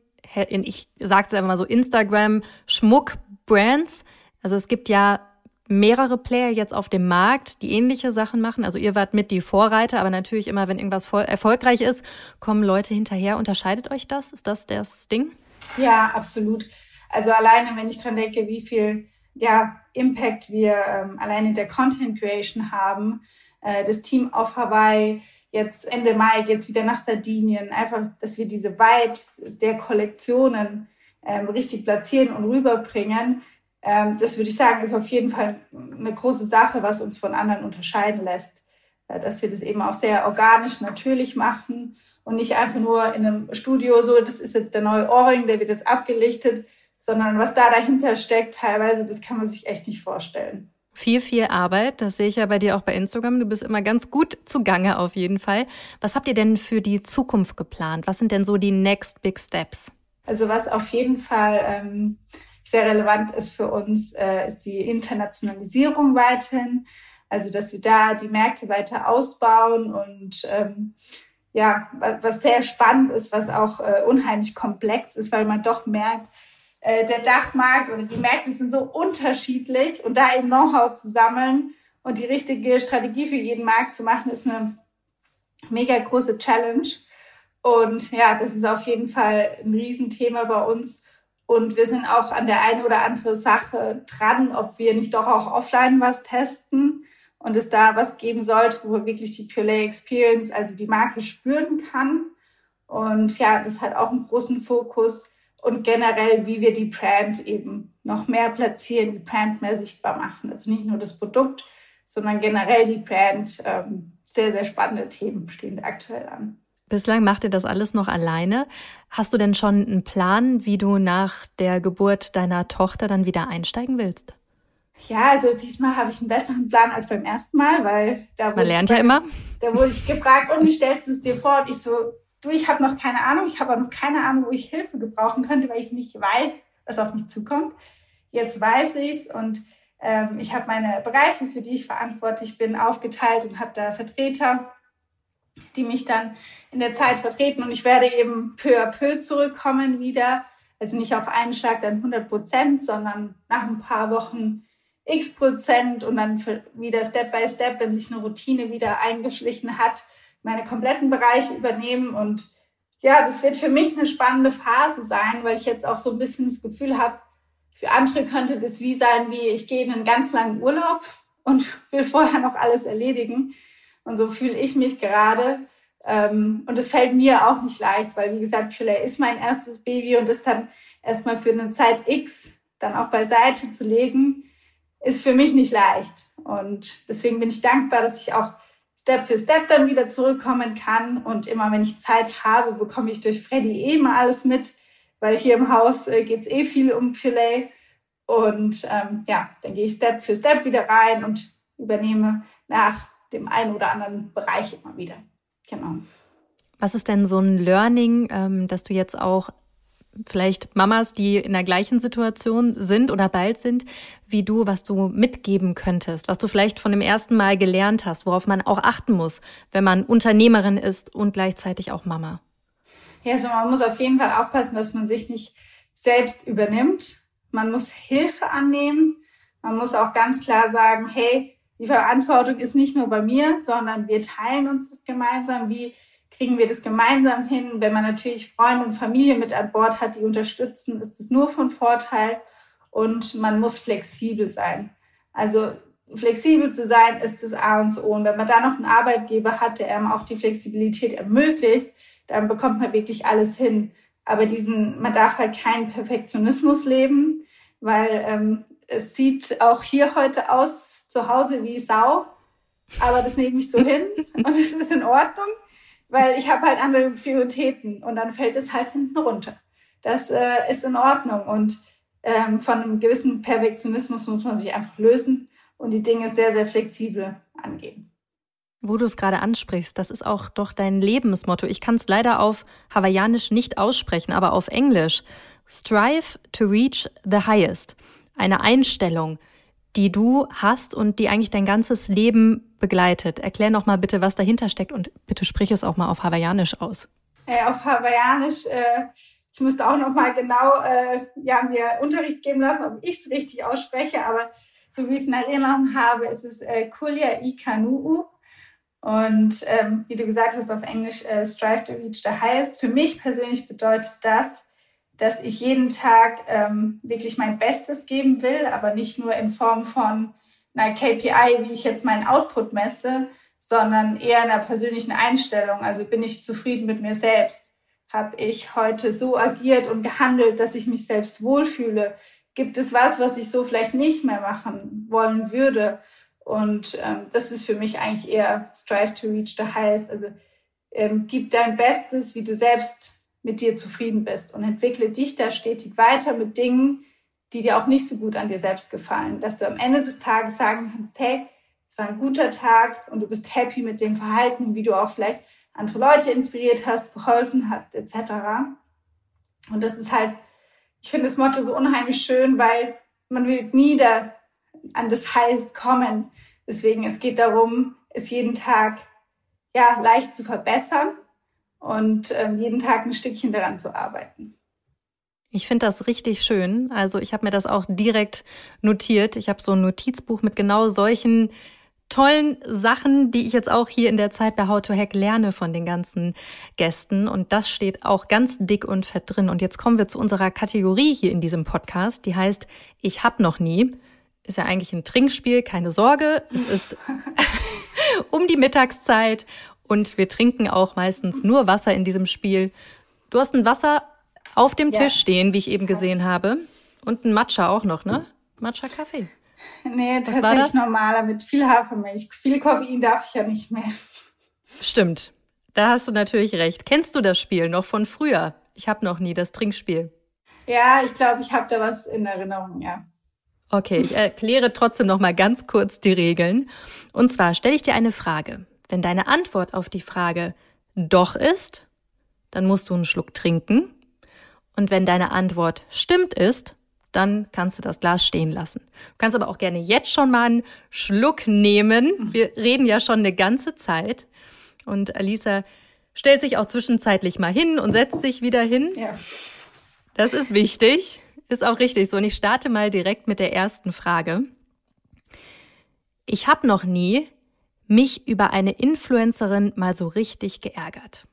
ich sage es einfach mal so, Instagram, Schmuck-Brands? Also es gibt ja mehrere Player jetzt auf dem Markt, die ähnliche Sachen machen. Also ihr wart mit die Vorreiter, aber natürlich immer, wenn irgendwas erfolgreich ist, kommen Leute hinterher. Unterscheidet euch das? Ist das das Ding? Ja, absolut. Also alleine, wenn ich dran denke, wie viel ja, Impact wir ähm, allein in der Content Creation haben. Äh, das Team auf Hawaii, jetzt Ende Mai geht es wieder nach Sardinien. Einfach, dass wir diese Vibes der Kollektionen ähm, richtig platzieren und rüberbringen. Ähm, das würde ich sagen, ist auf jeden Fall eine große Sache, was uns von anderen unterscheiden lässt. Äh, dass wir das eben auch sehr organisch, natürlich machen und nicht einfach nur in einem Studio so, das ist jetzt der neue Ohrring, der wird jetzt abgelichtet, sondern was da dahinter steckt, teilweise, das kann man sich echt nicht vorstellen. Viel, viel Arbeit. Das sehe ich ja bei dir auch bei Instagram. Du bist immer ganz gut zugange auf jeden Fall. Was habt ihr denn für die Zukunft geplant? Was sind denn so die next big steps? Also was auf jeden Fall ähm, sehr relevant ist für uns, äh, ist die Internationalisierung weiterhin. Also dass wir da die Märkte weiter ausbauen und ähm, ja, was sehr spannend ist, was auch äh, unheimlich komplex ist, weil man doch merkt, äh, der Dachmarkt oder die Märkte sind so unterschiedlich und da eben Know-how zu sammeln und die richtige Strategie für jeden Markt zu machen, ist eine mega große Challenge. Und ja, das ist auf jeden Fall ein Riesenthema bei uns. Und wir sind auch an der einen oder anderen Sache dran, ob wir nicht doch auch offline was testen und es da was geben sollte, wo wirklich die Pure Experience, also die Marke spüren kann. Und ja, das hat auch einen großen Fokus und generell, wie wir die Brand eben noch mehr platzieren, die Brand mehr sichtbar machen. Also nicht nur das Produkt, sondern generell die Brand. Ähm, sehr, sehr spannende Themen stehen aktuell an. Bislang macht ihr das alles noch alleine. Hast du denn schon einen Plan, wie du nach der Geburt deiner Tochter dann wieder einsteigen willst? Ja, also diesmal habe ich einen besseren Plan als beim ersten Mal, weil da wurde Man lernt ich, ja immer. Da wurde ich gefragt, und wie stellst du es dir vor? Und ich so, du, ich habe noch keine Ahnung, ich habe auch noch keine Ahnung, wo ich Hilfe gebrauchen könnte, weil ich nicht weiß, was auf mich zukommt. Jetzt weiß ich es und ähm, ich habe meine Bereiche, für die ich verantwortlich bin, aufgeteilt und habe da Vertreter, die mich dann in der Zeit vertreten und ich werde eben peu à peu zurückkommen wieder. Also nicht auf einen Schlag dann 100 Prozent, sondern nach ein paar Wochen x Prozent und dann wieder Step by Step, wenn sich eine Routine wieder eingeschlichen hat, meine kompletten Bereiche übernehmen. Und ja, das wird für mich eine spannende Phase sein, weil ich jetzt auch so ein bisschen das Gefühl habe, für andere könnte das wie sein, wie ich gehe in einen ganz langen Urlaub und will vorher noch alles erledigen. Und so fühle ich mich gerade. Ähm, und es fällt mir auch nicht leicht, weil wie gesagt, Pille ist mein erstes Baby und das dann erstmal für eine Zeit X dann auch beiseite zu legen, ist für mich nicht leicht. Und deswegen bin ich dankbar, dass ich auch Step für Step dann wieder zurückkommen kann. Und immer wenn ich Zeit habe, bekomme ich durch Freddy eh mal alles mit, weil hier im Haus äh, geht es eh viel um Filet. Und ähm, ja, dann gehe ich Step für Step wieder rein und übernehme nach dem einen oder anderen Bereich immer wieder. Genau. Was ist denn so ein Learning, ähm, dass du jetzt auch vielleicht Mamas, die in der gleichen Situation sind oder bald sind, wie du, was du mitgeben könntest, was du vielleicht von dem ersten Mal gelernt hast, worauf man auch achten muss, wenn man Unternehmerin ist und gleichzeitig auch Mama? Ja, also man muss auf jeden Fall aufpassen, dass man sich nicht selbst übernimmt. Man muss Hilfe annehmen. Man muss auch ganz klar sagen, hey, die Verantwortung ist nicht nur bei mir, sondern wir teilen uns das gemeinsam. Wie kriegen wir das gemeinsam hin. Wenn man natürlich Freunde und Familie mit an Bord hat, die unterstützen, ist das nur von Vorteil und man muss flexibel sein. Also flexibel zu sein ist das A und O. Und wenn man da noch einen Arbeitgeber hat, der einem auch die Flexibilität ermöglicht, dann bekommt man wirklich alles hin. Aber diesen, man darf halt keinen Perfektionismus leben, weil ähm, es sieht auch hier heute aus, zu Hause wie Sau. Aber das nehme ich so hin (laughs) und es ist in Ordnung, weil ich habe halt andere Prioritäten und dann fällt es halt hinten runter. Das äh, ist in Ordnung und ähm, von einem gewissen Perfektionismus muss man sich einfach lösen und die Dinge sehr, sehr flexibel angehen. Wo du es gerade ansprichst, das ist auch doch dein Lebensmotto. Ich kann es leider auf Hawaiianisch nicht aussprechen, aber auf Englisch. Strive to reach the highest. Eine Einstellung, die du hast und die eigentlich dein ganzes Leben begleitet. Erklär noch mal bitte, was dahinter steckt und bitte sprich es auch mal auf Hawaiianisch aus. Äh, auf Hawaiianisch, äh, ich musste auch noch mal genau äh, ja, mir Unterricht geben lassen, ob ich es richtig ausspreche, aber so wie ich es in Erinnerung habe, ist es äh, Kulia i Kanuu. Und ähm, wie du gesagt hast auf Englisch, äh, Strive to Reach the Highest. Für mich persönlich bedeutet das, dass ich jeden Tag ähm, wirklich mein Bestes geben will, aber nicht nur in Form von einer KPI, wie ich jetzt meinen Output messe, sondern eher einer persönlichen Einstellung. Also bin ich zufrieden mit mir selbst? Habe ich heute so agiert und gehandelt, dass ich mich selbst wohlfühle? Gibt es was, was ich so vielleicht nicht mehr machen wollen würde? Und ähm, das ist für mich eigentlich eher Strive to Reach the Highest. Also ähm, gib dein Bestes, wie du selbst mit dir zufrieden bist und entwickle dich da stetig weiter mit Dingen, die dir auch nicht so gut an dir selbst gefallen. Dass du am Ende des Tages sagen kannst, hey, es war ein guter Tag und du bist happy mit dem Verhalten, wie du auch vielleicht andere Leute inspiriert hast, geholfen hast, etc. Und das ist halt, ich finde das Motto so unheimlich schön, weil man wird nie da an das Highest kommen. Deswegen, es geht darum, es jeden Tag ja, leicht zu verbessern und ähm, jeden Tag ein Stückchen daran zu arbeiten. Ich finde das richtig schön. Also ich habe mir das auch direkt notiert. Ich habe so ein Notizbuch mit genau solchen tollen Sachen, die ich jetzt auch hier in der Zeit bei How to Hack lerne von den ganzen Gästen. Und das steht auch ganz dick und fett drin. Und jetzt kommen wir zu unserer Kategorie hier in diesem Podcast, die heißt Ich hab noch nie ist ja eigentlich ein Trinkspiel, keine Sorge. Es ist (laughs) (laughs) um die Mittagszeit und wir trinken auch meistens nur Wasser in diesem Spiel. Du hast ein Wasser auf dem ja. Tisch stehen, wie ich eben gesehen habe. Und ein Matcha auch noch, ne? Matcha-Kaffee. Nee, Was tatsächlich normaler mit viel Hafermilch. Viel Koffein darf ich ja nicht mehr. Stimmt. Da hast du natürlich recht. Kennst du das Spiel noch von früher? Ich habe noch nie das Trinkspiel. Ja, ich glaube, ich habe da was in Erinnerung, ja. Okay, ich erkläre trotzdem noch mal ganz kurz die Regeln. Und zwar stelle ich dir eine Frage. Wenn deine Antwort auf die Frage doch ist, dann musst du einen Schluck trinken. Und wenn deine Antwort stimmt ist, dann kannst du das Glas stehen lassen. Du kannst aber auch gerne jetzt schon mal einen Schluck nehmen. Wir reden ja schon eine ganze Zeit. Und Alisa stellt sich auch zwischenzeitlich mal hin und setzt sich wieder hin. Ja. Das ist wichtig. Ist auch richtig so. Und ich starte mal direkt mit der ersten Frage. Ich habe noch nie mich über eine Influencerin mal so richtig geärgert.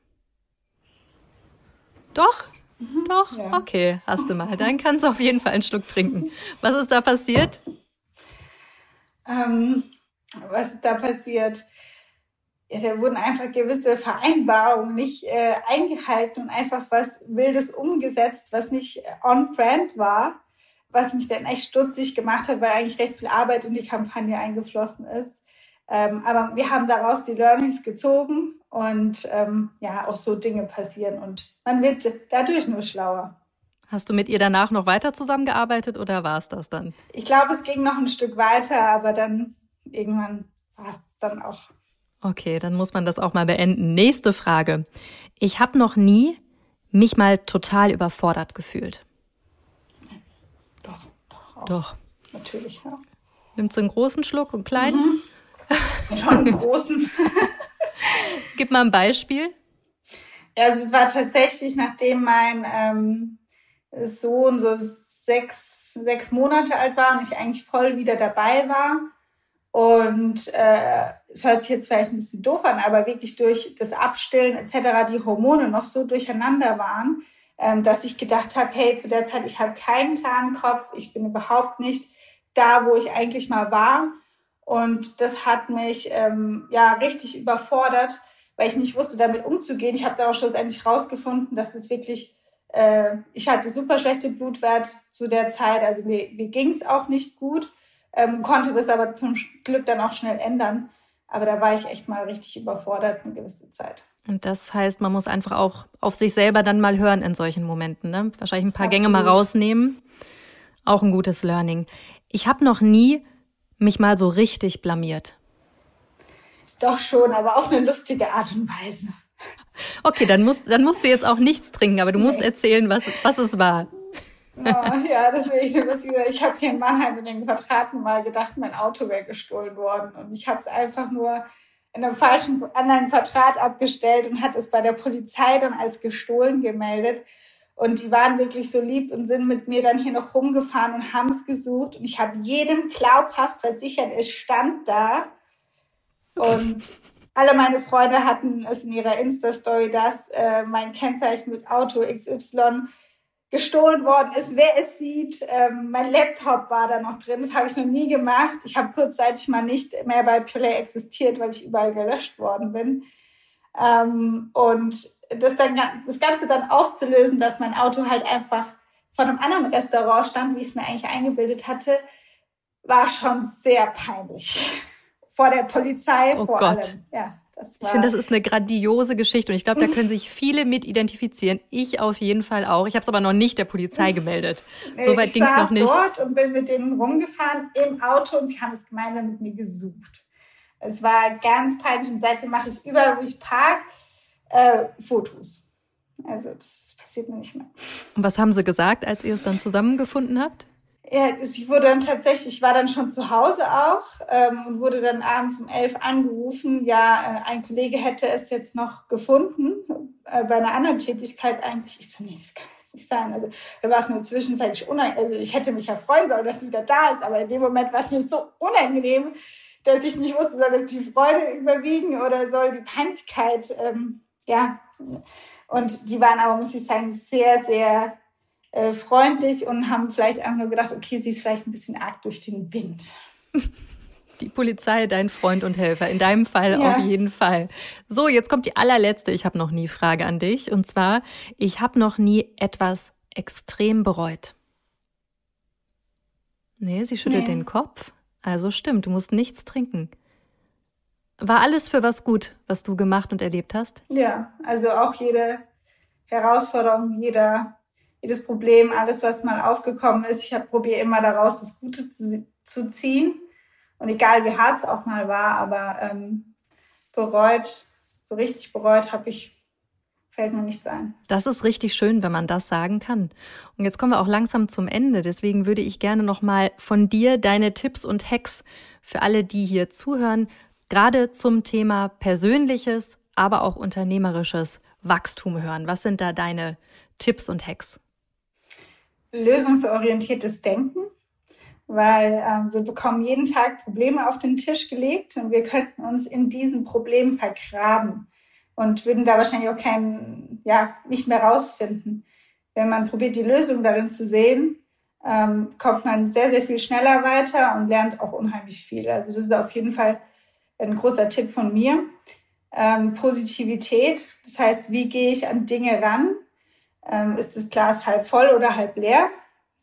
Doch? Mhm, Doch? Ja. Okay, hast du mal. Dann kannst du auf jeden Fall einen Schluck trinken. Was ist da passiert? Ähm, was ist da passiert? ja, da wurden einfach gewisse Vereinbarungen nicht äh, eingehalten und einfach was Wildes umgesetzt, was nicht on-brand war, was mich dann echt stutzig gemacht hat, weil eigentlich recht viel Arbeit in die Kampagne eingeflossen ist. Ähm, aber wir haben daraus die Learnings gezogen und ähm, ja, auch so Dinge passieren und man wird dadurch nur schlauer. Hast du mit ihr danach noch weiter zusammengearbeitet oder war es das dann? Ich glaube, es ging noch ein Stück weiter, aber dann irgendwann war es dann auch Okay, dann muss man das auch mal beenden. Nächste Frage. Ich habe noch nie mich mal total überfordert gefühlt. Doch, doch. Auch. Doch. Natürlich, ja. Nimmst du einen großen Schluck und einen kleinen? Mhm. Schon einen großen. (laughs) Gib mal ein Beispiel. Ja, also es war tatsächlich, nachdem mein ähm, Sohn so sechs, sechs Monate alt war und ich eigentlich voll wieder dabei war, und äh, es hört sich jetzt vielleicht ein bisschen doof an, aber wirklich durch das Abstillen etc. die Hormone noch so durcheinander waren, ähm, dass ich gedacht habe, hey, zu der Zeit, ich habe keinen klaren Kopf, ich bin überhaupt nicht da, wo ich eigentlich mal war. Und das hat mich ähm, ja richtig überfordert, weil ich nicht wusste, damit umzugehen. Ich habe da auch schlussendlich rausgefunden, dass es wirklich, äh, ich hatte super schlechte Blutwert zu der Zeit, also mir, mir ging es auch nicht gut, ähm, konnte das aber zum Glück dann auch schnell ändern. Aber da war ich echt mal richtig überfordert eine gewisse Zeit. Und das heißt, man muss einfach auch auf sich selber dann mal hören in solchen Momenten. Ne? Wahrscheinlich ein paar Absolut. Gänge mal rausnehmen. Auch ein gutes Learning. Ich habe noch nie mich mal so richtig blamiert. Doch schon, aber auf eine lustige Art und Weise. Okay, dann musst, dann musst du jetzt auch nichts trinken, aber du nee. musst erzählen, was, was es war. Oh, ja, das wissen. Ich habe hier in Mannheim in den Quadraten mal gedacht, mein Auto wäre gestohlen worden. Und ich habe es einfach nur in einem falschen anderen Quadrat abgestellt und hat es bei der Polizei dann als gestohlen gemeldet. Und die waren wirklich so lieb und sind mit mir dann hier noch rumgefahren und haben es gesucht. Und ich habe jedem glaubhaft versichert, es stand da. Und alle meine Freunde hatten es in ihrer Insta-Story, dass äh, mein Kennzeichen mit Auto XY gestohlen worden ist, wer es sieht. Ähm, mein Laptop war da noch drin, das habe ich noch nie gemacht. Ich habe kurzzeitig mal nicht mehr bei Play existiert, weil ich überall gelöscht worden bin. Ähm, und das, dann, das Ganze dann aufzulösen, dass mein Auto halt einfach von einem anderen Restaurant stand, wie ich es mir eigentlich eingebildet hatte, war schon sehr peinlich. Vor der Polizei, oh vor Gott. allem. Ja ich finde, das ist eine grandiose Geschichte und ich glaube, da können sich viele mit identifizieren. Ich auf jeden Fall auch. Ich habe es aber noch nicht der Polizei (laughs) gemeldet. Nee, Soweit ging es noch nicht. Ich dort und bin mit denen rumgefahren im Auto und sie haben es gemeinsam mit mir gesucht. Es war ganz peinlich und seitdem mache ich überall, wo ich park, äh, Fotos. Also das passiert mir nicht mehr. Und was haben sie gesagt, als ihr es dann zusammengefunden habt? Ja, ich wurde dann tatsächlich, ich war dann schon zu Hause auch ähm, und wurde dann abends um elf angerufen. Ja, äh, ein Kollege hätte es jetzt noch gefunden äh, bei einer anderen Tätigkeit eigentlich. Ich so, nee, das kann jetzt nicht sein. Also da war es mir zwischenzeitlich unangenehm. Also ich hätte mich ja freuen sollen, dass sie wieder da ist, aber in dem Moment war es mir so unangenehm, dass ich nicht wusste, soll jetzt die Freude überwiegen oder soll die Peinlichkeit, ähm, ja. Und die waren aber, muss ich sagen, sehr, sehr äh, freundlich und haben vielleicht einfach nur gedacht, okay, sie ist vielleicht ein bisschen arg durch den Wind. (laughs) Die Polizei, dein Freund und Helfer. In deinem Fall ja. auf jeden Fall. So, jetzt kommt die allerletzte. Ich habe noch nie Frage an dich. Und zwar, ich habe noch nie etwas extrem bereut. Nee, sie schüttelt nee. den Kopf. Also stimmt, du musst nichts trinken. War alles für was gut, was du gemacht und erlebt hast? Ja, also auch jede Herausforderung, jeder jedes Problem, alles, was mal aufgekommen ist, ich probiere immer daraus das Gute zu, zu ziehen. Und egal wie hart es auch mal war, aber ähm, bereut, so richtig bereut habe ich, fällt mir nichts ein. Das ist richtig schön, wenn man das sagen kann. Und jetzt kommen wir auch langsam zum Ende. Deswegen würde ich gerne nochmal von dir deine Tipps und Hacks für alle, die hier zuhören, gerade zum Thema persönliches, aber auch unternehmerisches Wachstum hören. Was sind da deine Tipps und Hacks? lösungsorientiertes Denken, weil äh, wir bekommen jeden Tag Probleme auf den Tisch gelegt und wir könnten uns in diesen Problemen vergraben und würden da wahrscheinlich auch keinen, ja, nicht mehr rausfinden. Wenn man probiert, die Lösung darin zu sehen, ähm, kommt man sehr, sehr viel schneller weiter und lernt auch unheimlich viel. Also das ist auf jeden Fall ein großer Tipp von mir. Ähm, Positivität, das heißt, wie gehe ich an Dinge ran? ähm, ist das Glas halb voll oder halb leer.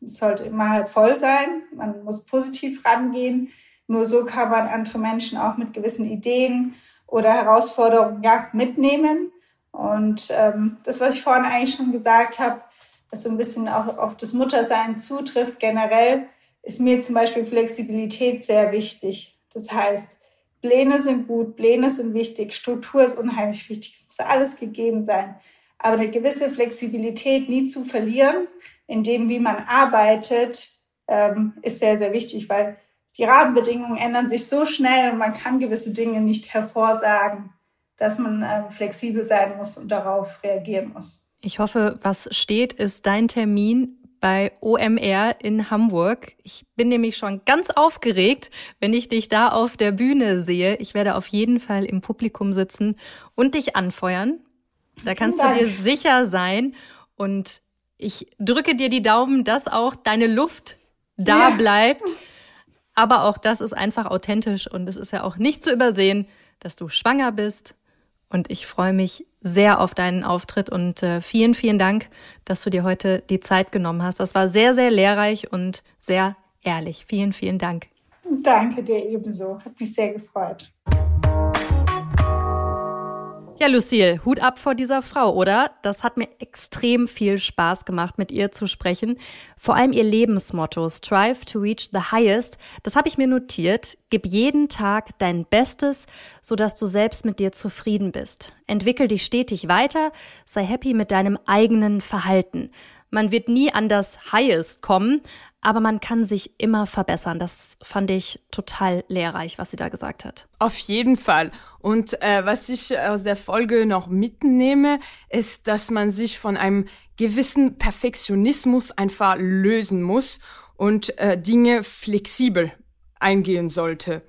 Es sollte immer halb voll sein. Man muss positiv rangehen. Nur so kann man andere Menschen auch mit gewissen Ideen oder Herausforderungen ja, mitnehmen. Und ähm, das, was ich vorhin eigentlich schon gesagt habe, was so ein bisschen auch auf das Muttersein zutrifft, generell ist mir zum Beispiel Flexibilität sehr wichtig. Das heißt, Pläne sind gut, Pläne sind wichtig, Struktur ist unheimlich wichtig, es muss alles gegeben sein aber eine gewisse Flexibilität nie zu verlieren, in dem, wie man arbeitet, ähm, ist sehr, sehr wichtig, weil die Rahmenbedingungen ändern sich so schnell und man kann gewisse Dinge nicht hervorsagen, dass man ähm, flexibel sein muss und darauf reagieren muss. Ich hoffe, was steht, ist dein Termin bei OMR in Hamburg. Ich bin nämlich schon ganz aufgeregt, wenn ich dich da auf der Bühne sehe. Ich werde auf jeden Fall im Publikum sitzen und dich anfeuern. Da kannst du dir sicher sein. Und ich drücke dir die Daumen, dass auch deine Luft da ja. bleibt. Aber auch das ist einfach authentisch und es ist ja auch nicht zu übersehen, dass du schwanger bist. Und ich freue mich sehr auf deinen Auftritt und äh, vielen, vielen Dank, dass du dir heute die Zeit genommen hast. Das war sehr, sehr lehrreich und sehr ehrlich. Vielen, vielen Dank. Danke dir ebenso. Hat mich sehr gefreut. Ja, Lucille, Hut ab vor dieser Frau, oder? Das hat mir extrem viel Spaß gemacht, mit ihr zu sprechen. Vor allem ihr Lebensmotto, Strive to reach the highest, das habe ich mir notiert. Gib jeden Tag dein Bestes, sodass du selbst mit dir zufrieden bist. Entwickel dich stetig weiter, sei happy mit deinem eigenen Verhalten. Man wird nie an das Highest kommen, aber man kann sich immer verbessern. Das fand ich total lehrreich, was sie da gesagt hat. Auf jeden Fall. Und äh, was ich aus der Folge noch mitnehme, ist, dass man sich von einem gewissen Perfektionismus einfach lösen muss und äh, Dinge flexibel eingehen sollte.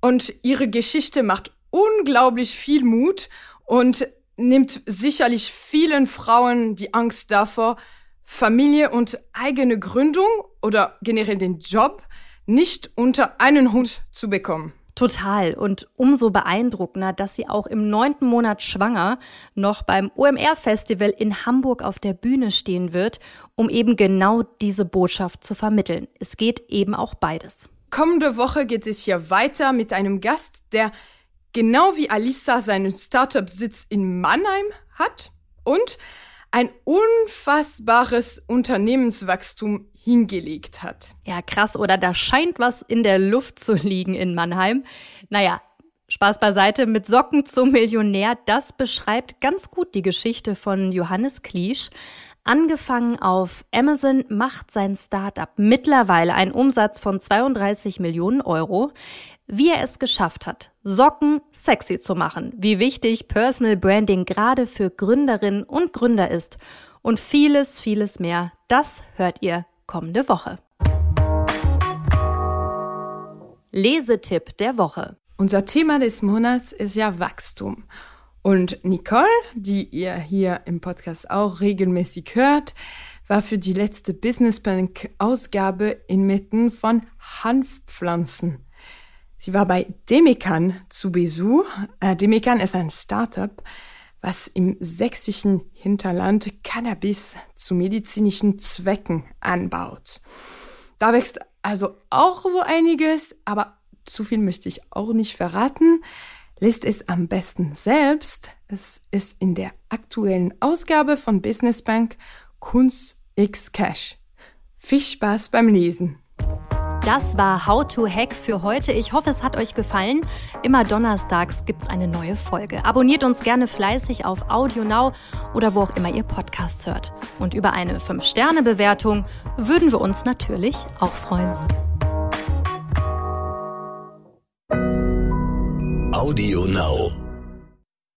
Und ihre Geschichte macht unglaublich viel Mut und nimmt sicherlich vielen Frauen die Angst davor, Familie und eigene Gründung oder generell den Job nicht unter einen Hut zu bekommen. Total. Und umso beeindruckender, dass sie auch im neunten Monat schwanger noch beim OMR-Festival in Hamburg auf der Bühne stehen wird, um eben genau diese Botschaft zu vermitteln. Es geht eben auch beides. Kommende Woche geht es hier weiter mit einem Gast, der genau wie Alisa seinen Startup-Sitz in Mannheim hat und ein unfassbares Unternehmenswachstum hingelegt hat. Ja, krass, oder da scheint was in der Luft zu liegen in Mannheim. Naja, Spaß beiseite, mit Socken zum Millionär, das beschreibt ganz gut die Geschichte von Johannes Kliesch. Angefangen auf Amazon macht sein Startup mittlerweile einen Umsatz von 32 Millionen Euro wie er es geschafft hat, Socken sexy zu machen, wie wichtig Personal Branding gerade für Gründerinnen und Gründer ist und vieles, vieles mehr, das hört ihr kommende Woche. Lesetipp der Woche. Unser Thema des Monats ist ja Wachstum. Und Nicole, die ihr hier im Podcast auch regelmäßig hört, war für die letzte Business Bank Ausgabe inmitten von Hanfpflanzen. Sie war bei Demikan zu Besuch. Äh, Demikan ist ein Startup, was im sächsischen Hinterland Cannabis zu medizinischen Zwecken anbaut. Da wächst also auch so einiges, aber zu viel möchte ich auch nicht verraten. Lest es am besten selbst. Es ist in der aktuellen Ausgabe von Business Bank Kunst X Cash. Viel Spaß beim Lesen. Das war How to Hack für heute. Ich hoffe, es hat euch gefallen. Immer donnerstags gibt es eine neue Folge. Abonniert uns gerne fleißig auf Audio Now oder wo auch immer ihr Podcasts hört. Und über eine 5-Sterne-Bewertung würden wir uns natürlich auch freuen. Audio Now.